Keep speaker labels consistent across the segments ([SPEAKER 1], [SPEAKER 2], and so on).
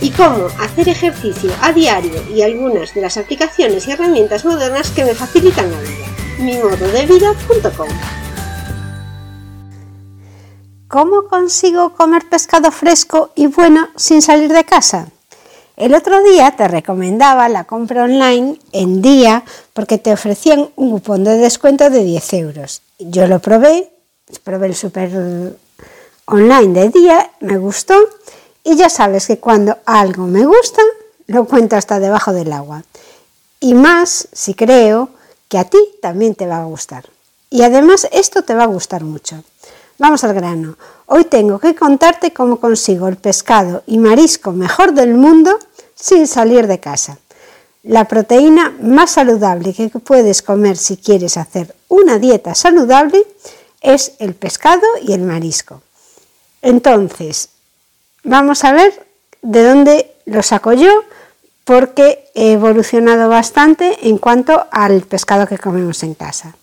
[SPEAKER 1] y cómo hacer ejercicio a diario y algunas de las aplicaciones y herramientas modernas que me facilitan la vida. mimododevida.com
[SPEAKER 2] ¿Cómo consigo comer pescado fresco y bueno sin salir de casa? El otro día te recomendaba la compra online en día porque te ofrecían un cupón de descuento de 10 euros. Yo lo probé, probé el super online de día, me gustó y ya sabes que cuando algo me gusta, lo cuento hasta debajo del agua. Y más si creo que a ti también te va a gustar. Y además esto te va a gustar mucho. Vamos al grano. Hoy tengo que contarte cómo consigo el pescado y marisco mejor del mundo sin salir de casa. La proteína más saludable que puedes comer si quieres hacer una dieta saludable es el pescado y el marisco. Entonces, Vamos a ver de dónde lo saco yo, porque he evolucionado bastante en cuanto al pescado que comemos en casa.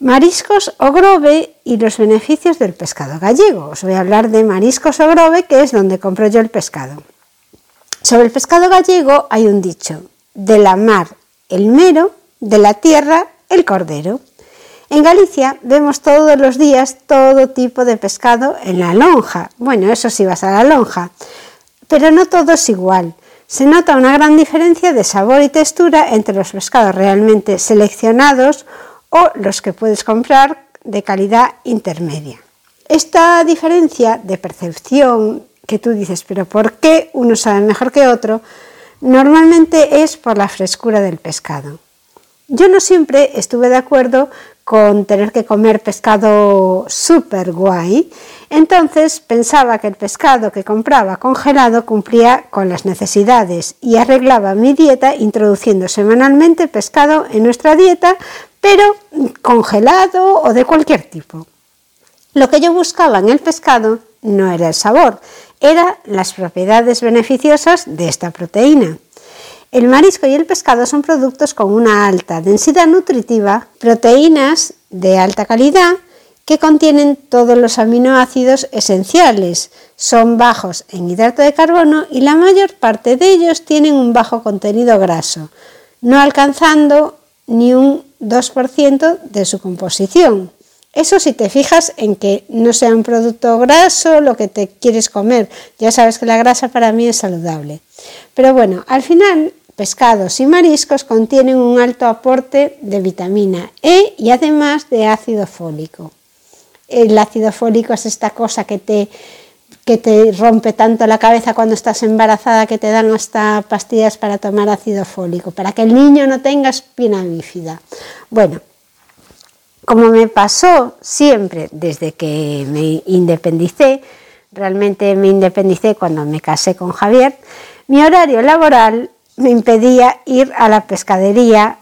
[SPEAKER 2] Mariscos o grove y los beneficios del pescado gallego. Os voy a hablar de mariscos o grove, que es donde compro yo el pescado. Sobre el pescado gallego hay un dicho, de la mar el mero, de la tierra el cordero. En Galicia vemos todos los días todo tipo de pescado en la lonja. Bueno, eso sí vas a la lonja, pero no todo es igual. Se nota una gran diferencia de sabor y textura entre los pescados realmente seleccionados o los que puedes comprar de calidad intermedia. Esta diferencia de percepción que tú dices, pero ¿por qué uno sabe mejor que otro? Normalmente es por la frescura del pescado. Yo no siempre estuve de acuerdo con tener que comer pescado súper guay, entonces pensaba que el pescado que compraba congelado cumplía con las necesidades y arreglaba mi dieta introduciendo semanalmente pescado en nuestra dieta, pero congelado o de cualquier tipo. Lo que yo buscaba en el pescado no era el sabor, eran las propiedades beneficiosas de esta proteína. El marisco y el pescado son productos con una alta densidad nutritiva, proteínas de alta calidad que contienen todos los aminoácidos esenciales. Son bajos en hidrato de carbono y la mayor parte de ellos tienen un bajo contenido graso, no alcanzando ni un 2% de su composición. Eso si te fijas en que no sea un producto graso lo que te quieres comer. Ya sabes que la grasa para mí es saludable. Pero bueno, al final pescados y mariscos contienen un alto aporte de vitamina E y además de ácido fólico. El ácido fólico es esta cosa que te, que te rompe tanto la cabeza cuando estás embarazada que te dan hasta pastillas para tomar ácido fólico, para que el niño no tenga espina bífida. Bueno, como me pasó siempre desde que me independicé, realmente me independicé cuando me casé con Javier, mi horario laboral me impedía ir a la pescadería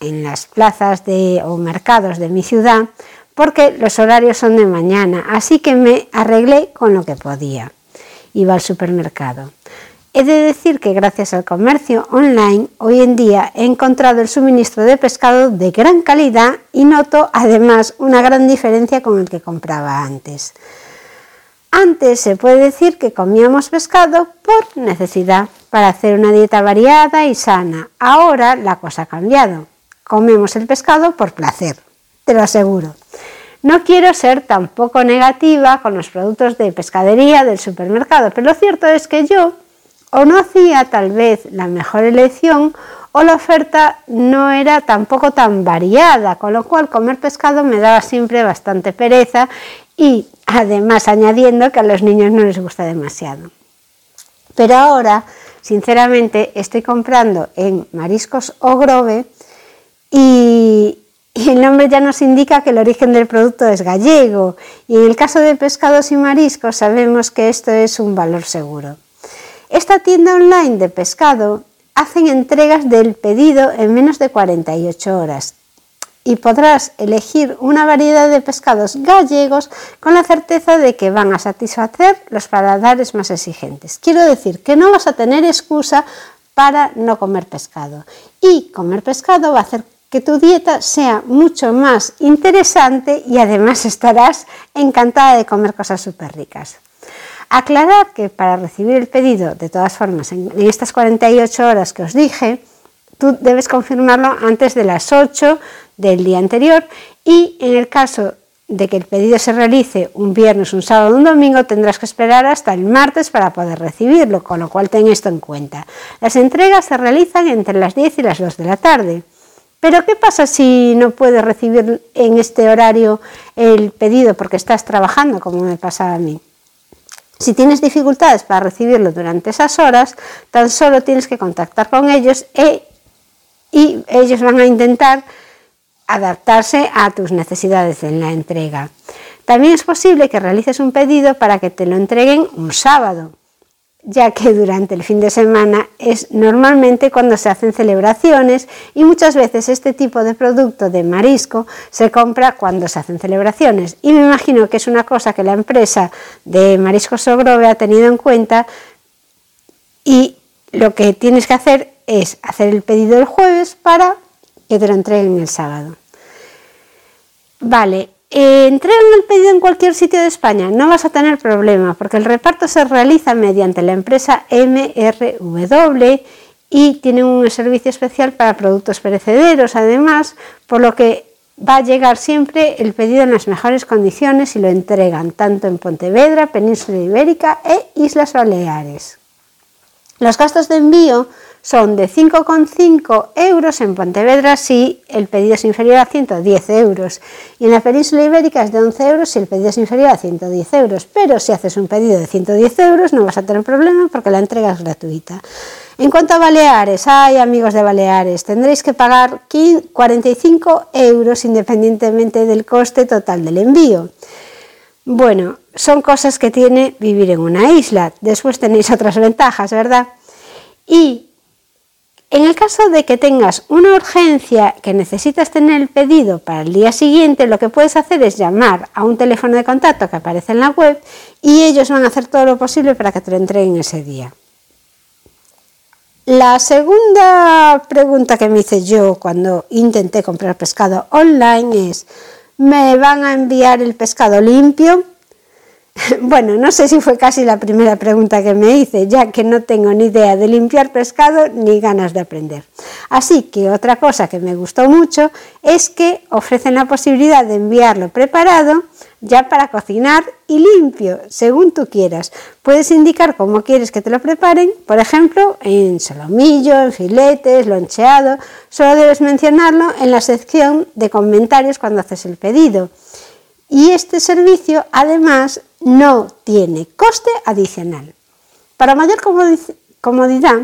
[SPEAKER 2] en las plazas de, o mercados de mi ciudad porque los horarios son de mañana, así que me arreglé con lo que podía. Iba al supermercado. He de decir que gracias al comercio online hoy en día he encontrado el suministro de pescado de gran calidad y noto además una gran diferencia con el que compraba antes. Antes se puede decir que comíamos pescado por necesidad, para hacer una dieta variada y sana. Ahora la cosa ha cambiado. Comemos el pescado por placer, te lo aseguro. No quiero ser tampoco negativa con los productos de pescadería del supermercado, pero lo cierto es que yo o no hacía tal vez la mejor elección o la oferta no era tampoco tan variada, con lo cual comer pescado me daba siempre bastante pereza y además añadiendo que a los niños no les gusta demasiado. Pero ahora, sinceramente, estoy comprando en Mariscos o Grove y, y el nombre ya nos indica que el origen del producto es gallego y en el caso de pescados y mariscos sabemos que esto es un valor seguro. Esta tienda online de pescado hacen entregas del pedido en menos de 48 horas y podrás elegir una variedad de pescados gallegos con la certeza de que van a satisfacer los paladares más exigentes. Quiero decir que no vas a tener excusa para no comer pescado y comer pescado va a hacer que tu dieta sea mucho más interesante y además estarás encantada de comer cosas súper ricas. Aclarar que para recibir el pedido, de todas formas, en, estas 48 horas que os dije, tú debes confirmarlo antes de las 8 del día anterior y en el caso de que el pedido se realice un viernes, un sábado un domingo, tendrás que esperar hasta el martes para poder recibirlo, con lo cual ten esto en cuenta. Las entregas se realizan entre las 10 y las 2 de la tarde. Pero ¿qué pasa si no puedes recibir en este horario el pedido porque estás trabajando, como me pasa a mí? Si tienes dificultades para recibirlo durante esas horas, tan solo tienes que contactar con ellos e, y ellos van a intentar adaptarse a tus necesidades en la entrega. También es posible que realices un pedido para que te lo entreguen un sábado ya que durante el fin de semana es normalmente cuando se hacen celebraciones y muchas veces este tipo de producto de marisco se compra cuando se hacen celebraciones. Y me imagino que es una cosa que la empresa de Marisco Sogrove ha tenido en cuenta y lo que tienes que hacer es hacer el pedido el jueves para que te lo entreguen el sábado. Vale, eh, entregan el pedido en cualquier sitio de España, no vas a tener problema porque el reparto se realiza mediante la empresa MRW y tienen un servicio especial para productos perecederos además, por lo que va a llegar siempre el pedido en las mejores condiciones y lo entregan tanto en Pontevedra, Península Ibérica e Islas Baleares. Los gastos de envío son de 5,5 euros en Pontevedra si el pedido es inferior a 110 euros y en la península ibérica es de 11 euros si el pedido es inferior a 110 euros, pero si haces un pedido de 110 euros no vas a tener problema porque la entrega es gratuita. En cuanto a Baleares, hay amigos de Baleares, tendréis que pagar 45 euros independientemente del coste total del envío. Bueno, son cosas que tiene vivir en una isla. Después tenéis otras ventajas, ¿verdad? Y en el caso de que tengas una urgencia que necesitas tener el pedido para el día siguiente, lo que puedes hacer es llamar a un teléfono de contacto que aparece en la web y ellos van a hacer todo lo posible para que te lo entreguen ese día. La segunda pregunta que me hice yo cuando intenté comprar pescado online es, ¿me van a enviar el pescado limpio? Bueno, no sé si fue casi la primera pregunta que me hice, ya que no tengo ni idea de limpiar pescado ni ganas de aprender. Así que otra cosa que me gustó mucho es que ofrecen la posibilidad de enviarlo preparado ya para cocinar y limpio, según tú quieras. Puedes indicar cómo quieres que te lo preparen, por ejemplo, en solomillo, en filetes, loncheado. Solo debes mencionarlo en la sección de comentarios cuando haces el pedido. Y este servicio además no tiene coste adicional. Para mayor comodidad,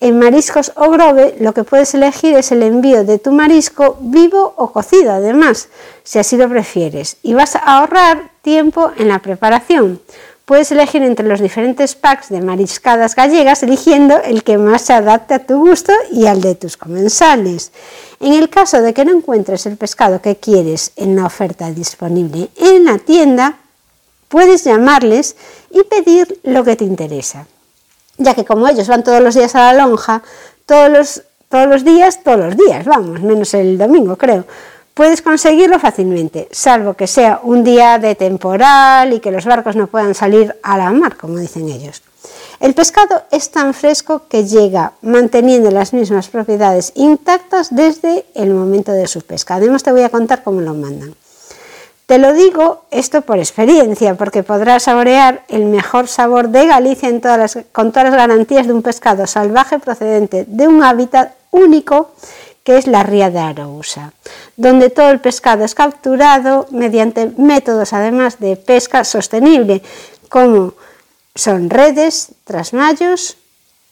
[SPEAKER 2] en Mariscos o Grove lo que puedes elegir es el envío de tu marisco vivo o cocido, además, si así lo prefieres, y vas a ahorrar tiempo en la preparación. Puedes elegir entre los diferentes packs de mariscadas gallegas, eligiendo el que más se adapte a tu gusto y al de tus comensales. En el caso de que no encuentres el pescado que quieres en la oferta disponible en la tienda, puedes llamarles y pedir lo que te interesa. Ya que como ellos van todos los días a la lonja, todos los, todos los días, todos los días, vamos, menos el domingo creo, puedes conseguirlo fácilmente, salvo que sea un día de temporal y que los barcos no puedan salir a la mar, como dicen ellos. El pescado es tan fresco que llega manteniendo las mismas propiedades intactas desde el momento de su pesca. Además te voy a contar cómo lo mandan. Te lo digo esto por experiencia, porque podrás saborear el mejor sabor de Galicia con todas las garantías de un pescado salvaje procedente de un hábitat único que es la ría de Arousa, donde todo el pescado es capturado mediante métodos además de pesca sostenible, como son redes, trasmayos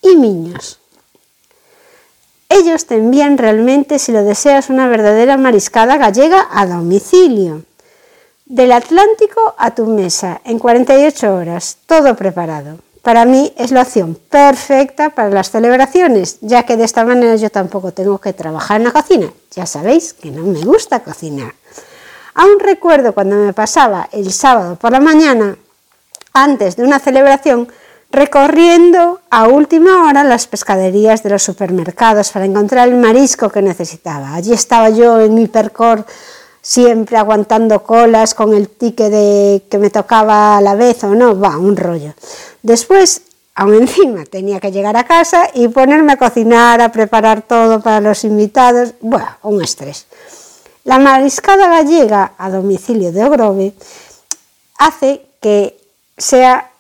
[SPEAKER 2] y miños. Ellos te envían realmente, si lo deseas, una verdadera mariscada gallega a domicilio. Del Atlántico a tu mesa, en 48 horas, todo preparado. Para mí es la opción perfecta para las celebraciones, ya que de esta manera yo tampoco tengo que trabajar en la cocina. Ya sabéis que no me gusta cocinar. Aún recuerdo cuando me pasaba el sábado por la mañana, antes de una celebración, recorriendo a última hora las pescaderías de los supermercados para encontrar el marisco que necesitaba. Allí estaba yo en mi siempre aguantando colas con el ticket de que me tocaba a la vez o no, va, un rollo. Después, aún encima, tenía que llegar a casa y ponerme a cocinar, a preparar todo para los invitados, bueno, un estrés. La mariscada gallega a domicilio de Ogrove hace que sea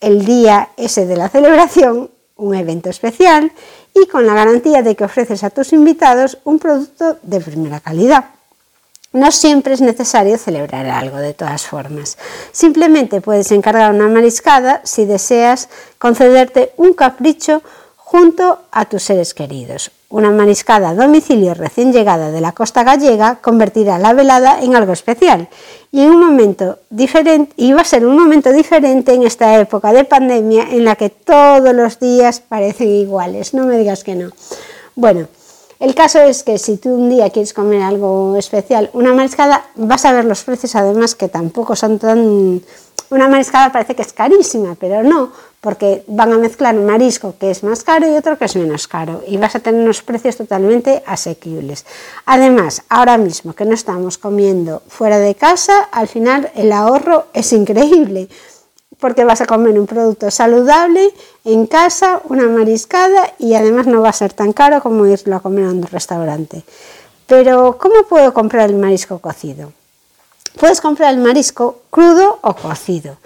[SPEAKER 2] el día ese de la celebración un evento especial y con la garantía de que ofreces a tus invitados un producto de primera calidad. No siempre es necesario celebrar algo de todas formas. Simplemente puedes encargar una mariscada si deseas concederte un capricho junto a tus seres queridos. Una mariscada a domicilio recién llegada de la costa gallega convertirá la velada en algo especial y en un momento diferente y va a ser un momento diferente en esta época de pandemia en la que todos los días parecen iguales. No me digas que no. Bueno, el caso es que si tú un día quieres comer algo especial, una mariscada, vas a ver los precios además que tampoco son tan... Una mariscada parece que es carísima, pero no, porque van a mezclar un marisco que es más caro y otro que es menos caro y vas a tener unos precios totalmente asequibles. Además, ahora mismo que no estamos comiendo fuera de casa, al final el ahorro es increíble porque vas a comer un producto saludable en casa, una mariscada y además no va a ser tan caro como irlo a comer a un restaurante. Pero, ¿cómo puedo comprar el marisco cocido? Puedes comprar el marisco crudo o cocido.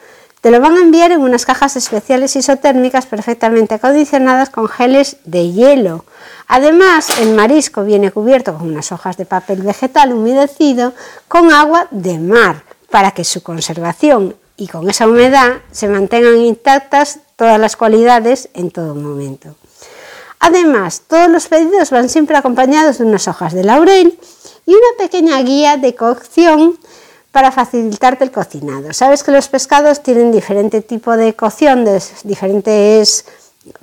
[SPEAKER 2] Te lo van a enviar en unas cajas especiales isotérmicas perfectamente acondicionadas con geles de hielo. Además, el marisco viene cubierto con unas hojas de papel vegetal humedecido con agua de mar para que su conservación y con esa humedad se mantengan intactas todas las cualidades en todo momento. Además, todos los pedidos van siempre acompañados de unas hojas de laurel y una pequeña guía de cocción para facilitarte el cocinado. Sabes que los pescados tienen diferente tipo de cocción, de diferentes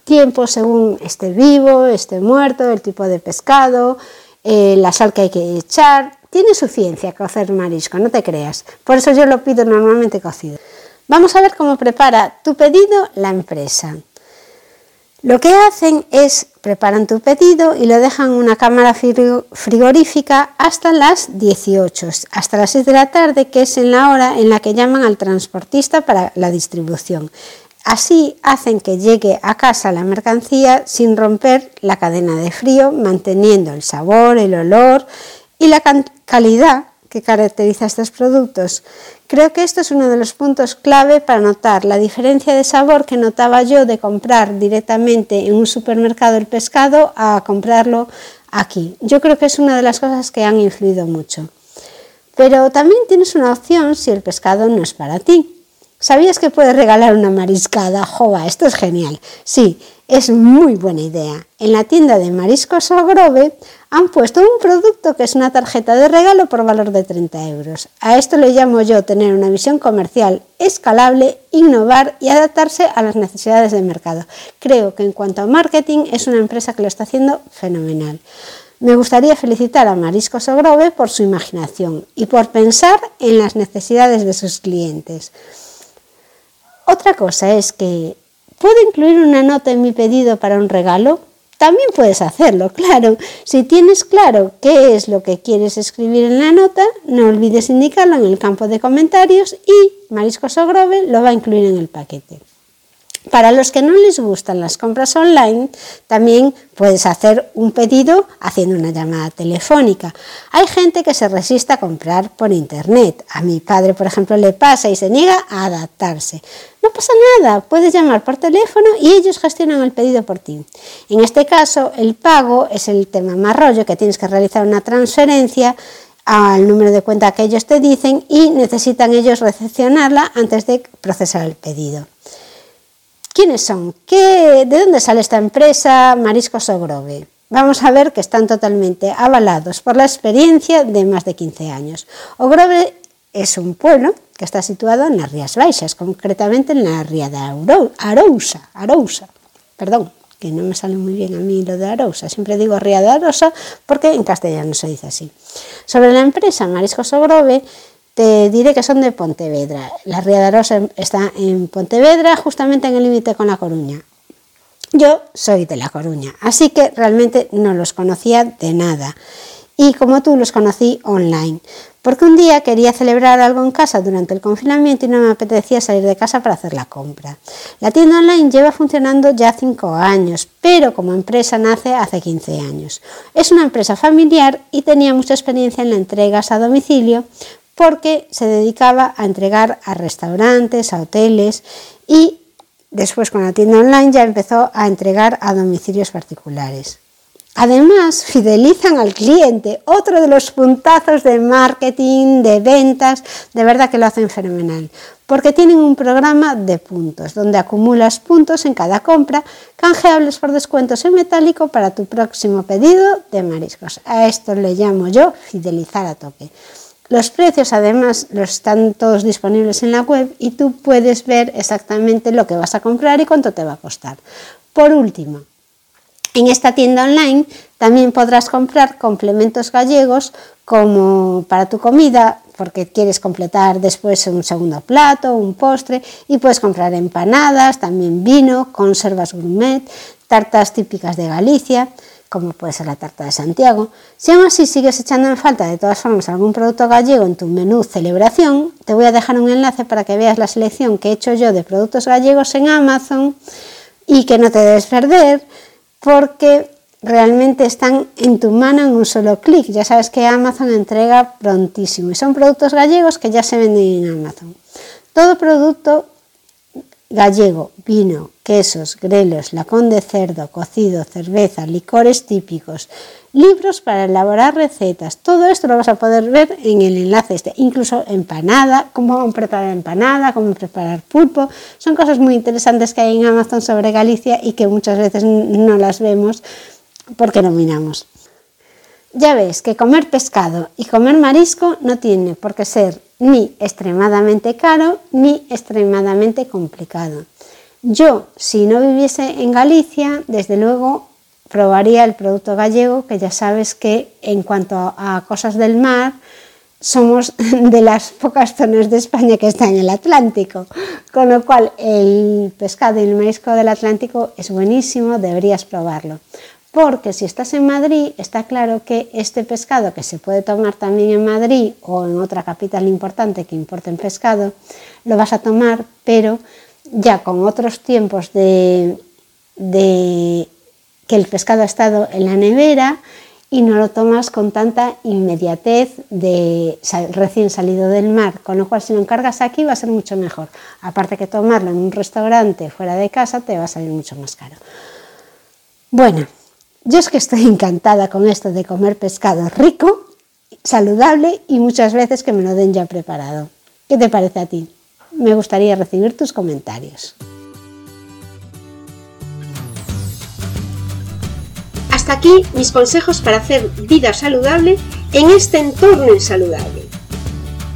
[SPEAKER 2] tiempos según esté vivo, esté muerto, el tipo de pescado, eh, la sal que hay que echar. Tiene su ciencia cocer marisco, no te creas. Por eso yo lo pido normalmente cocido. Vamos a ver cómo prepara tu pedido la empresa. Lo que hacen es preparan tu pedido y lo dejan en una cámara frigorífica hasta las 18, hasta las 6 de la tarde, que es en la hora en la que llaman al transportista para la distribución. Así hacen que llegue a casa la mercancía sin romper la cadena de frío, manteniendo el sabor, el olor y la calidad que caracteriza estos productos. Creo que esto es uno de los puntos clave para notar la diferencia de sabor que notaba yo de comprar directamente en un supermercado el pescado a comprarlo aquí. Yo creo que es una de las cosas que han influido mucho. Pero también tienes una opción si el pescado no es para ti. ¿Sabías que puedes regalar una mariscada? ¡Jova! Esto es genial. Sí, es muy buena idea. En la tienda de Mariscos Ogrove han puesto un producto que es una tarjeta de regalo por valor de 30 euros. A esto le llamo yo tener una visión comercial escalable, innovar y adaptarse a las necesidades del mercado. Creo que en cuanto a marketing es una empresa que lo está haciendo fenomenal. Me gustaría felicitar a Mariscos Ogrove por su imaginación y por pensar en las necesidades de sus clientes. Otra cosa es que ¿Puedo incluir una nota en mi pedido para un regalo? También puedes hacerlo, claro. Si tienes claro qué es lo que quieres escribir en la nota, no olvides indicarlo en el campo de comentarios y Mariscos Ogrove lo va a incluir en el paquete. Para los que no les gustan las compras online, también puedes hacer un pedido haciendo una llamada telefónica. Hay gente que se resiste a comprar por internet. A mi padre, por ejemplo, le pasa y se niega a adaptarse. No pasa nada, puedes llamar por teléfono y ellos gestionan el pedido por ti. En este caso, el pago es el tema más rollo, que tienes que realizar una transferencia al número de cuenta que ellos te dicen y necesitan ellos recepcionarla antes de procesar el pedido. ¿Quiénes son? ¿Qué, ¿De dónde sale esta empresa Mariscos Ogrove? Vamos a ver que están totalmente avalados por la experiencia de más de 15 años. Ogrove es un pueblo que está situado en las Rías Baixas, concretamente en la ría de Arousa, Arousa, perdón, que no me sale muy bien a mí lo de Arousa, siempre digo ría de Arousa porque en castellano se dice así. Sobre la empresa Mariscos Ogrove, te diré que son de Pontevedra. La Ría de Arosa está en Pontevedra, justamente en el límite con La Coruña. Yo soy de La Coruña, así que realmente no los conocía de nada. Y como tú los conocí online, porque un día quería celebrar algo en casa durante el confinamiento y no me apetecía salir de casa para hacer la compra. La tienda online lleva funcionando ya 5 años, pero como empresa nace hace 15 años. Es una empresa familiar y tenía mucha experiencia en la entregas a domicilio, porque se dedicaba a entregar a restaurantes, a hoteles y después con la tienda online ya empezó a entregar a domicilios particulares. Además, fidelizan al cliente, otro de los puntazos de marketing, de ventas, de verdad que lo hacen fenomenal, porque tienen un programa de puntos, donde acumulas puntos en cada compra, canjeables por descuentos en metálico para tu próximo pedido de mariscos. A esto le llamo yo fidelizar a toque. Los precios además los están todos disponibles en la web y tú puedes ver exactamente lo que vas a comprar y cuánto te va a costar. Por último, en esta tienda online también podrás comprar complementos gallegos como para tu comida, porque quieres completar después un segundo plato, un postre, y puedes comprar empanadas, también vino, conservas gourmet, tartas típicas de Galicia como puede ser la tarta de Santiago. Si aún así sigues echando en falta de todas formas algún producto gallego en tu menú celebración, te voy a dejar un enlace para que veas la selección que he hecho yo de productos gallegos en Amazon y que no te debes perder porque realmente están en tu mano en un solo clic. Ya sabes que Amazon entrega prontísimo y son productos gallegos que ya se venden en Amazon. Todo producto gallego, vino, quesos, grelos, lacón de cerdo, cocido, cerveza, licores típicos, libros para elaborar recetas. Todo esto lo vas a poder ver en el enlace este, incluso empanada, cómo preparar empanada, cómo preparar pulpo. Son cosas muy interesantes que hay en Amazon sobre Galicia y que muchas veces no las vemos porque no miramos. Ya ves que comer pescado y comer marisco no tiene por qué ser ni extremadamente caro ni extremadamente complicado. Yo, si no viviese en Galicia, desde luego probaría el producto gallego, que ya sabes que en cuanto a cosas del mar, somos de las pocas zonas de España que están en el Atlántico, con lo cual el pescado y el marisco del Atlántico es buenísimo, deberías probarlo porque si estás en Madrid está claro que este pescado que se puede tomar también en Madrid o en otra capital importante que importen pescado, lo vas a tomar, pero ya con otros tiempos de, que el pescado ha estado en la nevera y no lo tomas con tanta inmediatez de recién salido del mar, con lo cual si lo encargas aquí va a ser mucho mejor. Aparte que tomarlo en un restaurante fuera de casa te va a salir mucho más caro. Bueno, yo es que estoy encantada con esto de comer pescado rico, saludable y muchas veces que me lo den ya preparado. ¿Qué te parece a ti? Me gustaría recibir tus comentarios.
[SPEAKER 1] Hasta aquí mis consejos para hacer vida saludable en este entorno insaludable.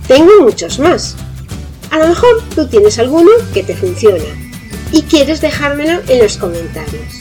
[SPEAKER 1] Tengo muchos más. A lo mejor tú tienes alguno que te funciona y quieres dejármelo en los comentarios.